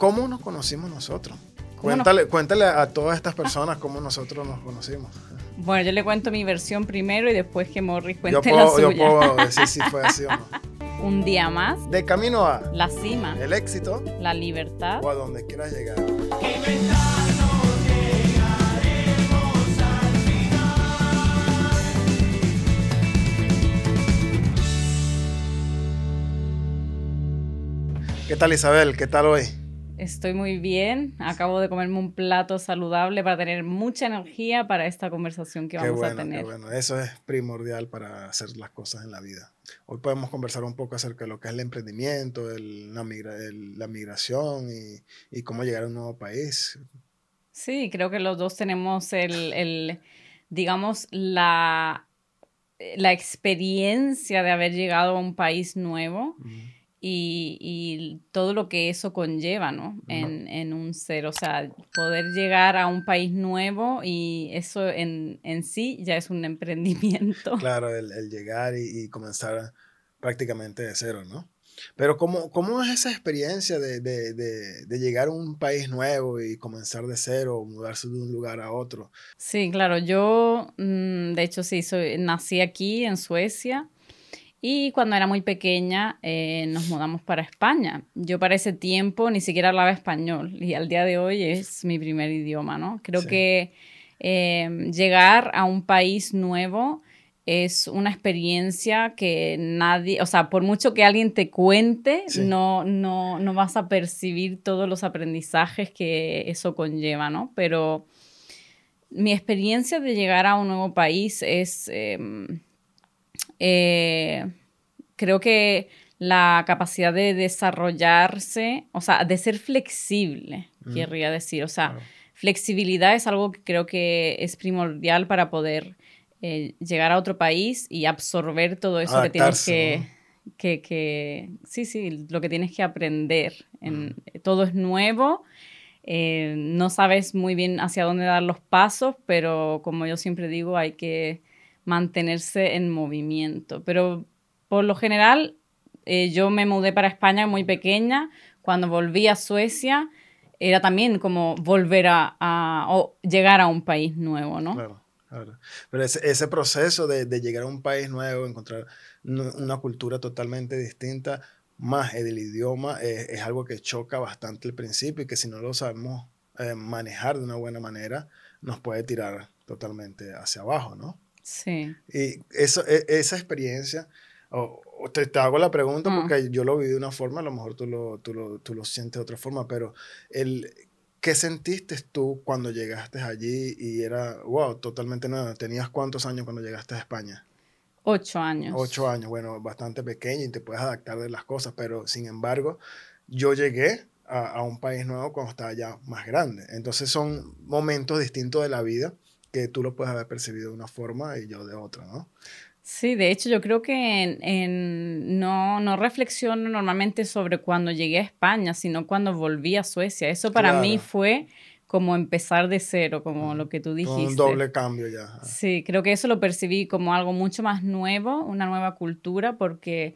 ¿Cómo nos conocimos nosotros? Cuéntale, cuéntale a todas estas personas cómo nosotros nos conocimos. Bueno, yo le cuento mi versión primero y después que Morris cuente la suya. Yo puedo decir si fue así o no. Un día más. De camino a... La cima. El éxito. La libertad. O a donde quieras llegar. ¿Qué tal Isabel? ¿Qué tal hoy? Estoy muy bien. Acabo de comerme un plato saludable para tener mucha energía para esta conversación que vamos a tener. Qué bueno, eso es primordial para hacer las cosas en la vida. Hoy podemos conversar un poco acerca de lo que es el emprendimiento, el, la, migración y, cómo llegar a un nuevo país. Sí, creo que los dos tenemos el, digamos, la, la experiencia de haber llegado a un país nuevo y, todo lo que eso conlleva, ¿no? En, un ser, o sea, poder llegar a un país nuevo y eso en, sí ya es un emprendimiento. Claro, el, llegar y, comenzar prácticamente de cero, ¿no? Pero ¿cómo, cómo es esa experiencia de, llegar a un país nuevo y comenzar de cero, mudarse de un lugar a otro? Sí, claro, yo mm, de hecho sí, soy, nací aquí en Suecia y cuando era muy pequeña eh, nos mudamos para España. Yo para ese tiempo ni siquiera hablaba español y al día de hoy es mi primer idioma, ¿no? Creo que eh, llegar a un país nuevo es una experiencia que nadie, o sea, por mucho que alguien te cuente, no, no, no vas a percibir todos los aprendizajes que eso conlleva, ¿no? Pero mi experiencia de llegar a un nuevo país es... Em, eh, creo que la capacidad de desarrollarse, o sea, de ser flexible, querría decir. O sea, flexibilidad es algo que creo que es primordial para poder eh, llegar a otro país y absorber todo eso que tienes que, que, sí, sí, lo que tienes que aprender. En, Todo es nuevo. Eh, no sabes muy bien hacia dónde dar los pasos, pero como yo siempre digo, hay que mantenerse en movimiento. Pero por lo general, eh, yo me mudé para España muy pequeña. Cuando volví a Suecia, era también como volver a, llegar a un país nuevo, ¿no? Claro, claro. Pero ese, proceso de, llegar a un país nuevo, encontrar una cultura totalmente distinta, más el idioma, es algo que choca bastante al principio y que si no lo sabemos eh, manejar de una buena manera, nos puede tirar totalmente hacia abajo, ¿no? Sí. Y eso, e, esa experiencia, o, te, te, hago la pregunta porque yo lo viví de una forma, a lo mejor tú lo, tú lo, tú lo sientes de otra forma, pero el, ¿qué sentiste tú cuando llegaste allí y era, wow, totalmente nueva? ¿Tenías cuántos años cuando llegaste a España? Ocho años. Ocho años, bueno, bastante pequeño y te puedes adaptar de las cosas, pero sin embargo, yo llegué a, a un país nuevo cuando estaba ya más grande. Entonces son momentos distintos de la vida que tú lo puedes haber percibido de una forma y yo de otra, ¿no? Sí, de hecho yo creo que en, no, no reflexiono normalmente sobre cuando llegué a España, sino cuando volví a Suecia. Eso para mí fue como empezar de cero, como lo que tú dijiste. Un doble cambio ya. Sí, creo que eso lo percibí como algo mucho más nuevo, una nueva cultura, porque,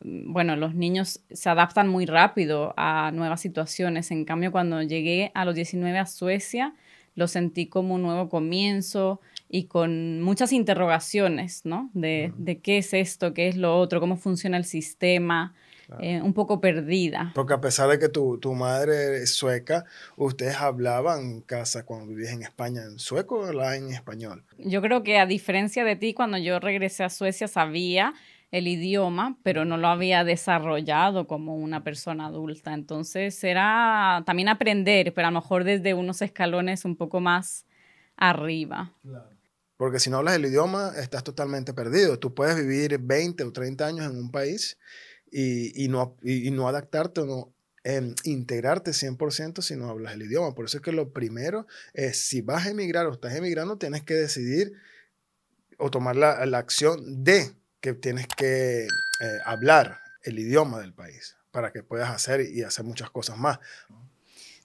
mm, bueno, los niños se adaptan muy rápido a nuevas situaciones. En cambio, cuando llegué a los 19 a Suecia, lo sentí como un nuevo comienzo y con muchas interrogaciones, ¿no? De, qué es esto, qué es lo otro, cómo funciona el sistema, eh, un poco perdida. Porque a pesar de que tu, tu, madre es sueca, ¿ustedes hablaban en casa cuando vivías en España en sueco o en español? Yo creo que a diferencia de ti, cuando yo regresé a Suecia sabía el idioma, pero no lo había desarrollado como una persona adulta. Entonces era también aprender, pero a lo mejor desde unos escalones un poco más arriba. Porque si no hablas el idioma, estás totalmente perdido. Tú puedes vivir 20 o 30 años en un país y, no, y, no adaptarte o no integrarte 100% si no hablas el idioma. Por eso es que lo primero es, si vas a emigrar o estás emigrando, tienes que decidir o tomar la, la acción de que tienes que eh, hablar el idioma del país para que puedas hacer y hacer muchas cosas más.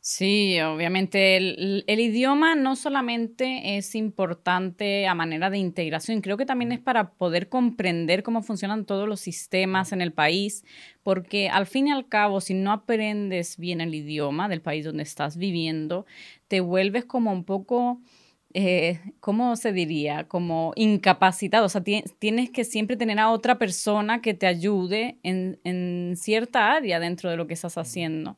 Sí, obviamente el, idioma no solamente es importante a manera de integración, creo que también es para poder comprender cómo funcionan todos los sistemas en el país, porque al fin y al cabo, si no aprendes bien el idioma del país donde estás viviendo, te vuelves como un poco... Eh, ¿cómo se diría? Como incapacitado. O sea, tienes que siempre tener a otra persona que te ayude en, en cierta área dentro de lo que estás haciendo.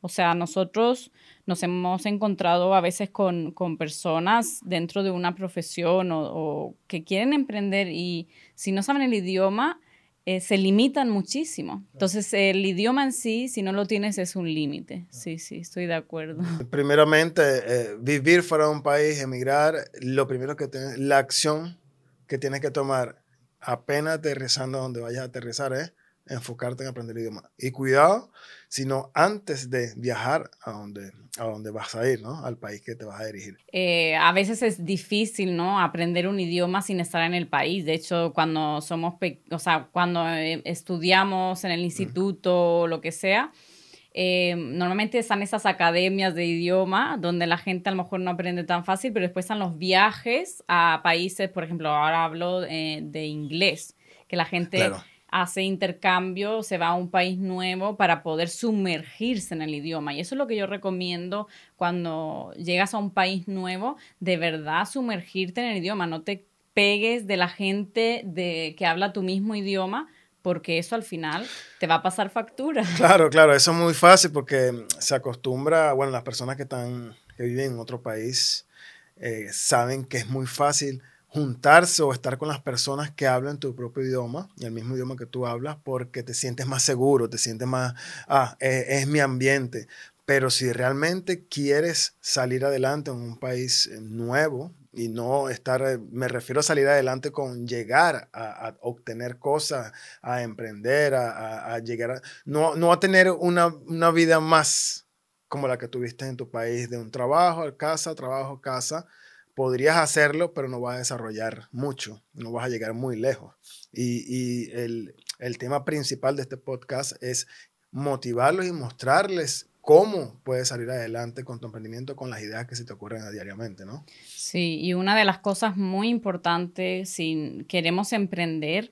O sea, nosotros nos hemos encontrado a veces con, personas dentro de una profesión o, que quieren emprender y si no saben el idioma, eh, se limitan muchísimo. Entonces, el idioma en sí, si no lo tienes, es un límite. Sí, sí, estoy de acuerdo. Primeramente, eh, vivir fuera de un país, emigrar, lo primero que tienes, la acción que tienes que tomar apenas aterrizando donde vayas a aterrizar es enfocarte en aprender el idioma. Y cuidado, sino antes de viajar a donde, a donde vas a ir, ¿no? Al país que te vas a dirigir. Eh, a veces es difícil, ¿no? Aprender un idioma sin estar en el país. De hecho, cuando somos, o sea, cuando eh, estudiamos en el instituto o lo que sea, eh, normalmente están esas academias de idioma donde la gente a lo mejor no aprende tan fácil, pero después están los viajes a países, por ejemplo, ahora hablo de inglés, que la gente hace intercambio, se va a un país nuevo para poder sumergirse en el idioma. Y eso es lo que yo recomiendo cuando llegas a un país nuevo, de verdad sumergirte en el idioma, no te pegues de la gente de, que habla tu mismo idioma, porque eso al final te va a pasar factura. Claro, claro, eso es muy fácil porque se acostumbra, bueno, las personas que, están, que viven en otro país eh, saben que es muy fácil juntarse o estar con las personas que hablan tu propio idioma, el mismo idioma que tú hablas, porque te sientes más seguro, te sientes más, ah, eh, es mi ambiente. Pero si realmente quieres salir adelante en un país eh, nuevo y no estar, eh, me refiero a salir adelante con llegar a, obtener cosas, a emprender, a, llegar a, no, no a tener una, una vida más como la que tuviste en tu país, de un trabajo, casa, trabajo, casa, podrías hacerlo, pero no vas a desarrollar mucho, no vas a llegar muy lejos. Y, el, tema principal de este podcast es motivarlos y mostrarles cómo puedes salir adelante con tu emprendimiento, con las ideas que se te ocurren diariamente, ¿no? Sí, y una de las cosas muy importantes si queremos emprender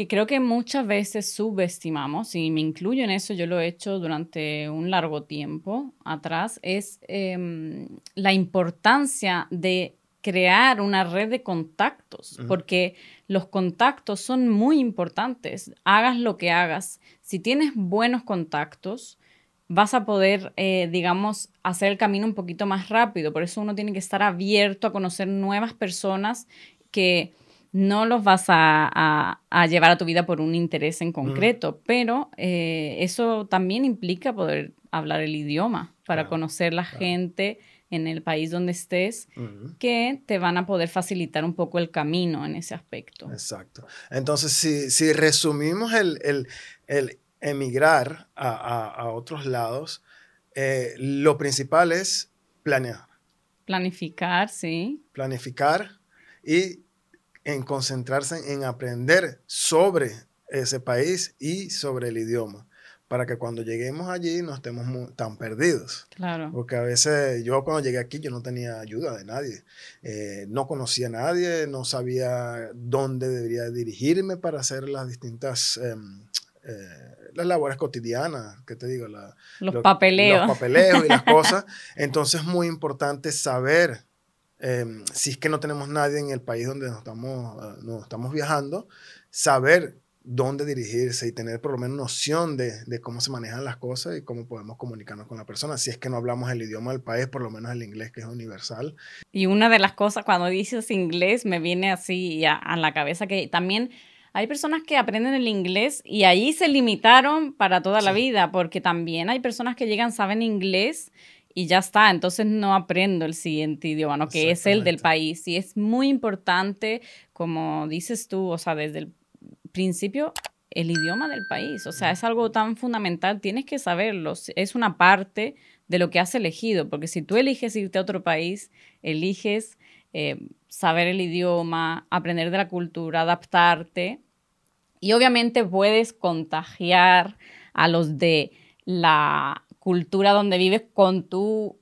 que creo que muchas veces subestimamos, y me incluyo en eso, yo lo he hecho durante un largo tiempo atrás, es em, la importancia de crear una red de contactos, porque los contactos son muy importantes, hagas lo que hagas. Si tienes buenos contactos, vas a poder, eh, digamos, hacer el camino un poquito más rápido. Por eso uno tiene que estar abierto a conocer nuevas personas que no los vas a, llevar a tu vida por un interés en concreto, pero eh, eso también implica poder hablar el idioma para conocer la gente en el país donde estés, que te van a poder facilitar un poco el camino en ese aspecto. Exacto. Entonces, si, resumimos el, emigrar a, otros lados, eh, lo principal es planear. Planificar, sí. Planificar y en concentrarse en aprender sobre ese país y sobre el idioma, para que cuando lleguemos allí no estemos tan perdidos. Claro. Porque a veces yo cuando llegué aquí yo no tenía ayuda de nadie, eh, no conocía a nadie, no sabía dónde debería dirigirme para hacer las distintas... Em, eh, las labores cotidianas, que te digo? los papeleos. Los papeleos y las cosas. Entonces es muy importante saber Em, si es que no tenemos nadie en el país donde nos estamos, ah, nos estamos viajando, saber dónde dirigirse y tener por lo menos noción de, de, cómo se manejan las cosas y cómo podemos comunicarnos con la persona. Si es que no hablamos el idioma del país, por lo menos el inglés que es universal. Y una de las cosas cuando dices inglés me viene así a, a la cabeza que también hay personas que aprenden el inglés y ahí se limitaron para toda la vida, porque también hay personas que llegan, saben inglés y ya está, entonces no aprendo el siguiente idioma, ¿no? que es el del país. Y es muy importante, como dices tú, o sea, desde el principio, el idioma del país, o sea, es algo tan fundamental, tienes que saberlo, es una parte de lo que has elegido, porque si tú eliges irte a otro país, eliges eh, saber el idioma, aprender de la cultura, adaptarte, y obviamente puedes contagiar a los de la cultura donde vives con tu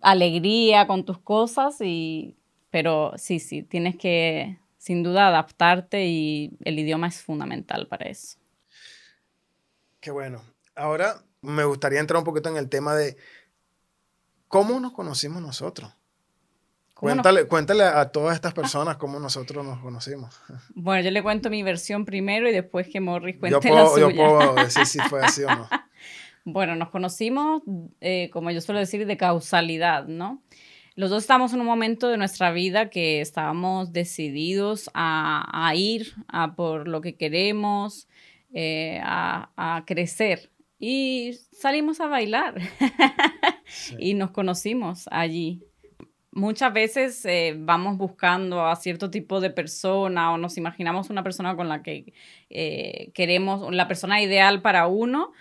alegría, con tus cosas, y, pero sí, sí, tienes que sin duda adaptarte y el idioma es fundamental para eso. Qué bueno. Ahora me gustaría entrar un poquito en el tema de cómo nos conocimos nosotros. Cuéntale, cuéntale a todas estas personas cómo nosotros nos conocimos. Bueno, yo le cuento mi versión primero y después que Morris cuente la suya. Yo puedo decir si fue así o no. Bueno, nos conocimos, eh, como yo suelo decir, de causalidad, ¿no? Los dos estamos en un momento de nuestra vida que estábamos decididos a, ir a por lo que queremos, eh, a, crecer. Y salimos a bailar y nos conocimos allí. Muchas veces eh, vamos buscando a cierto tipo de persona o nos imaginamos una persona con la que queremos, la persona ideal para uno,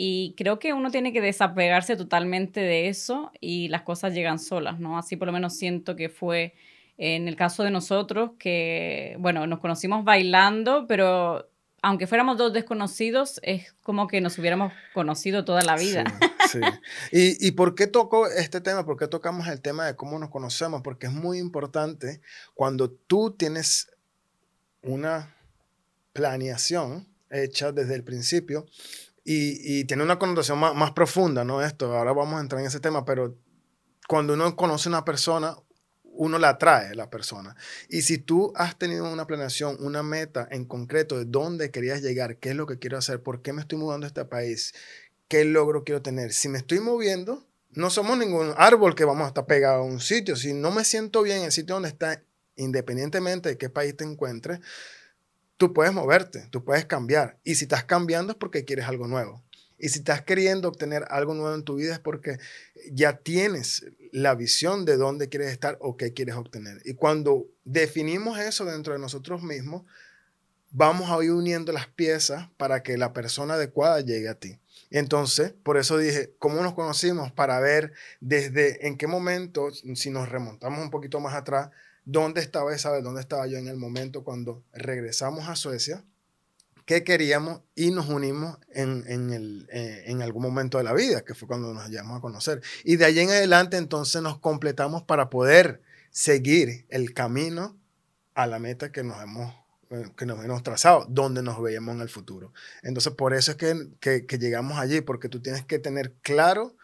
y creo que uno tiene que desapegarse totalmente de eso y las cosas llegan solas, ¿no? Así por lo menos siento que fue en el caso de nosotros, que, bueno, nos conocimos bailando, pero aunque fuéramos dos desconocidos, es como que nos hubiéramos conocido toda la vida. Sí, ¿Y, ¿Y por qué toco este tema? ¿Por qué tocamos el tema de cómo nos conocemos? Porque es muy importante cuando tú tienes una planeación hecha desde el principio, y, tiene una connotación más, profunda, ¿no? Esto, ahora vamos a entrar en ese tema, pero cuando uno conoce una persona, uno la atrae la persona. Y si tú has tenido una planeación, una meta en concreto de dónde querías llegar, qué es lo que quiero hacer, por qué me estoy mudando a este país, qué logro quiero tener. Si me estoy moviendo, no somos ningún árbol que vamos a estar pegado a un sitio. Si no me siento bien en el sitio donde está, independientemente de qué país te encuentres, tú puedes moverte, tú puedes cambiar. Y si estás cambiando es porque quieres algo nuevo. Y si estás queriendo obtener algo nuevo en tu vida es porque ya tienes la visión de dónde quieres estar o qué quieres obtener. Y cuando definimos eso dentro de nosotros mismos, vamos a ir uniendo las piezas para que la persona adecuada llegue a ti. Entonces, por eso dije, ¿cómo nos conocimos? Para ver desde en qué momento, si nos remontamos un poquito más atrás, dónde estaba esa dónde estaba yo en el momento cuando regresamos a Suecia, qué queríamos y nos unimos en, en, el, eh, en algún momento de la vida, que fue cuando nos llamamos a conocer. Y de allí en adelante entonces nos completamos para poder seguir el camino a la meta que nos hemos eh, que nos hemos trazado, donde nos veíamos en el futuro. Entonces, por eso es que, que, que, llegamos allí, porque tú tienes que tener claro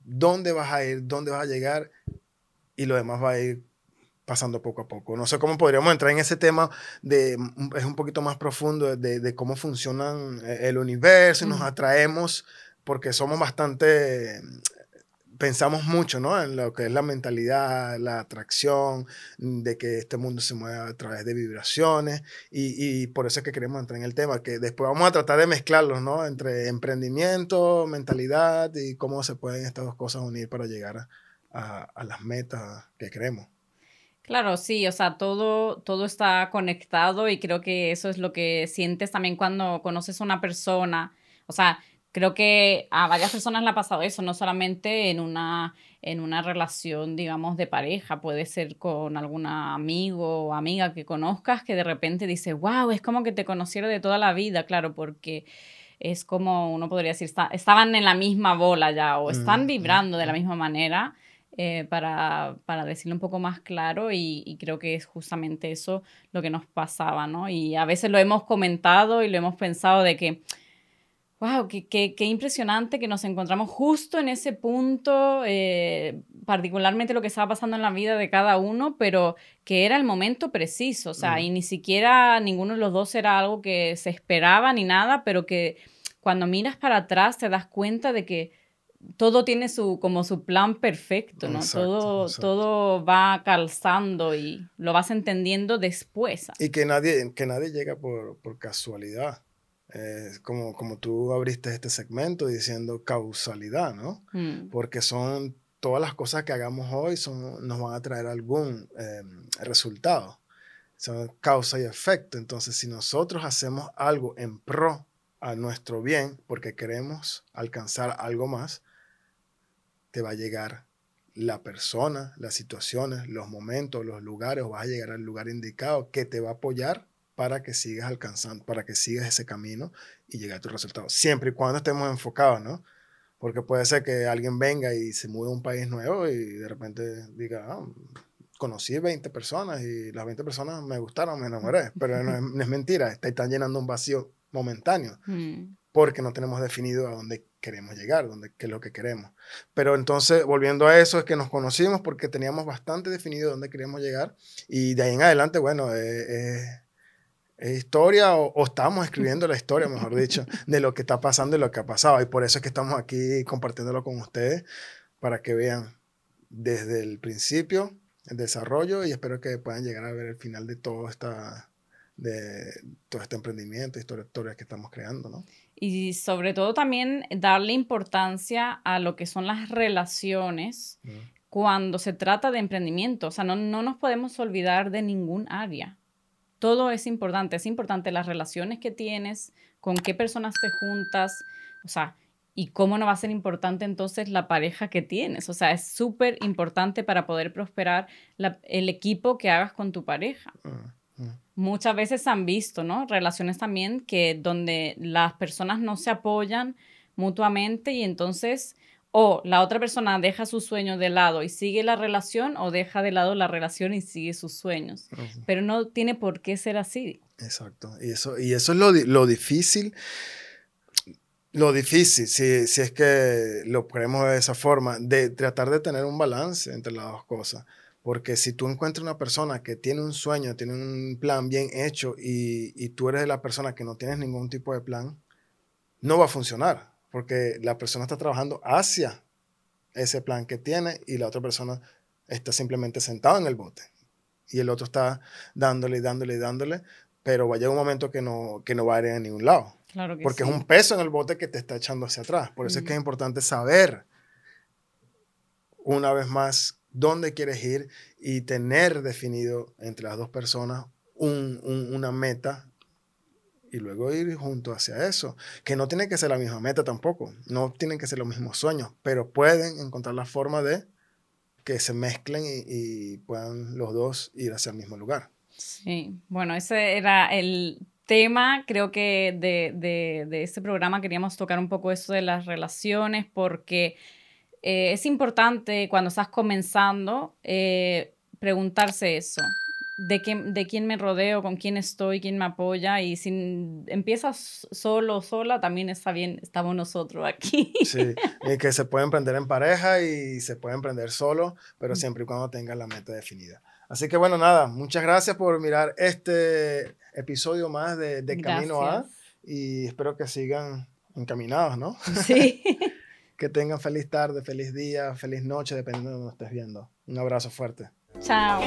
dónde vas a ir, dónde vas a llegar, y lo demás va a ir pasando poco a poco. No sé cómo podríamos entrar en ese tema de, es un poquito más profundo de, de cómo funcionan eh, el universo y nos atraemos porque somos bastante, pensamos mucho, ¿no? En lo que es la mentalidad, la atracción, de que este mundo se mueve a través de vibraciones y, y por eso es que queremos entrar en el tema, que después vamos a tratar de mezclarlos, ¿no? Entre emprendimiento, mentalidad y cómo se pueden estas dos cosas unir para llegar a, a las metas que queremos. Claro, sí, o sea, todo, todo está conectado y creo que eso es lo que sientes también cuando conoces a una persona. O sea, creo que a varias personas le ha pasado eso, no solamente en una, en una relación, digamos, de pareja, puede ser con algún amigo o amiga que conozcas que de repente dice, wow, es como que te conociera de toda la vida, claro, porque es como uno podría decir, estaban en la misma bola ya o están mm, vibrando de la misma manera eh, para, para, decirlo un poco más claro y, creo que es justamente eso lo que nos pasaba, ¿no? Y a veces lo hemos comentado y lo hemos pensado de que, wow, qué, qué, impresionante que nos encontramos justo en ese punto, eh, particularmente lo que estaba pasando en la vida de cada uno, pero que era el momento preciso, o sea, y ni siquiera ninguno de los dos era algo que se esperaba ni nada, pero que cuando miras para atrás te das cuenta de que todo tiene su, como su plan perfecto, ¿no? todo, todo va calzando y lo vas entendiendo después. Y que nadie, que nadie llega por, por casualidad. Eh, como, como tú abriste este segmento diciendo causalidad, ¿no? Mm. Porque son todas las cosas que hagamos hoy son, nos van a traer algún em, resultado. Son causa y efecto. Entonces, si nosotros hacemos algo en pro a nuestro bien, porque queremos alcanzar algo más, te va a llegar la persona, las situaciones, los momentos, los lugares, vas a llegar al lugar indicado que te va a apoyar para que sigas alcanzando, para que sigas ese camino y llegue a tu resultado. Siempre y cuando estemos enfocados, ¿no? Porque puede ser que alguien venga y se mude a un país nuevo y de repente diga, ah, conocí 20 personas y las 20 personas me gustaron, me enamoré. Pero no es, mentira, están llenando un vacío momentáneo. Mm. Porque no tenemos definido a dónde queremos llegar, dónde, qué es lo que queremos. Pero entonces, volviendo a eso, es que nos conocimos porque teníamos bastante definido dónde queríamos llegar. Y de ahí en adelante, bueno, eh, eh, es historia o, estamos escribiendo la historia, mejor dicho, de lo que está pasando y lo que ha pasado. Y por eso es que estamos aquí compartiéndolo con ustedes para que vean desde el principio el desarrollo y espero que puedan llegar a ver el final de todo, esta, de todo este emprendimiento, historias que estamos creando, ¿no? Y sobre todo también darle importancia a lo que son las relaciones cuando se trata de emprendimiento. O sea, no, no nos podemos olvidar de ningún área todo es importante. Es importante las relaciones que tienes, con qué personas te juntas, o sea, y cómo no va a ser importante entonces la pareja que tienes. O sea, es súper importante para poder prosperar el equipo que hagas con tu pareja. Ah. Muchas veces han visto, ¿no? Relaciones también que donde las personas no se apoyan mutuamente y entonces o la otra persona deja sus sueños de lado y sigue la relación o deja de lado la relación y sigue sus sueños. Pero no tiene por qué ser así. Exacto. Y eso, y eso es lo, lo difícil. Lo difícil, si, si es que lo ponemos de esa forma, de tratar de tener un balance entre las dos cosas. Porque si tú encuentras una persona que tiene un sueño, tiene un plan bien hecho y, y tú eres la persona que no tienes ningún tipo de plan, no va a funcionar porque la persona está trabajando hacia ese plan que tiene y la otra persona está simplemente sentada en el bote y el otro está dándole y dándole y dándole, pero va a llegar un momento que no, que no va a ir a ningún lado. Claro que porque es un peso en el bote que te está echando hacia atrás. Por eso es que es importante saber, una vez más, dónde quieres ir y tener definido entre las dos personas una meta y luego ir junto hacia eso, que no tiene que ser la misma meta tampoco, no tienen que ser los mismos sueños, pero pueden encontrar la forma de que se mezclen y, puedan los dos ir hacia el mismo lugar. Sí, bueno, ese era el tema, creo que de, de, de este programa queríamos tocar un poco eso de las relaciones, porque eh, es importante cuando estás comenzando eh, preguntarse eso de, de quién me rodeo, con quién estoy, quién me apoya. Y si empiezas solo o sola, también está bien, estamos nosotros aquí. Sí, y que se puede emprender en pareja y se puede emprender solo, pero siempre y cuando tengas la meta definida. Así que bueno, nada, muchas gracias por mirar este episodio más de, de Camino A y espero que sigan encaminados, ¿no? Sí. que tengan feliz tarde, feliz día, feliz noche, dependiendo de donde estés viendo. Un abrazo fuerte. Chao.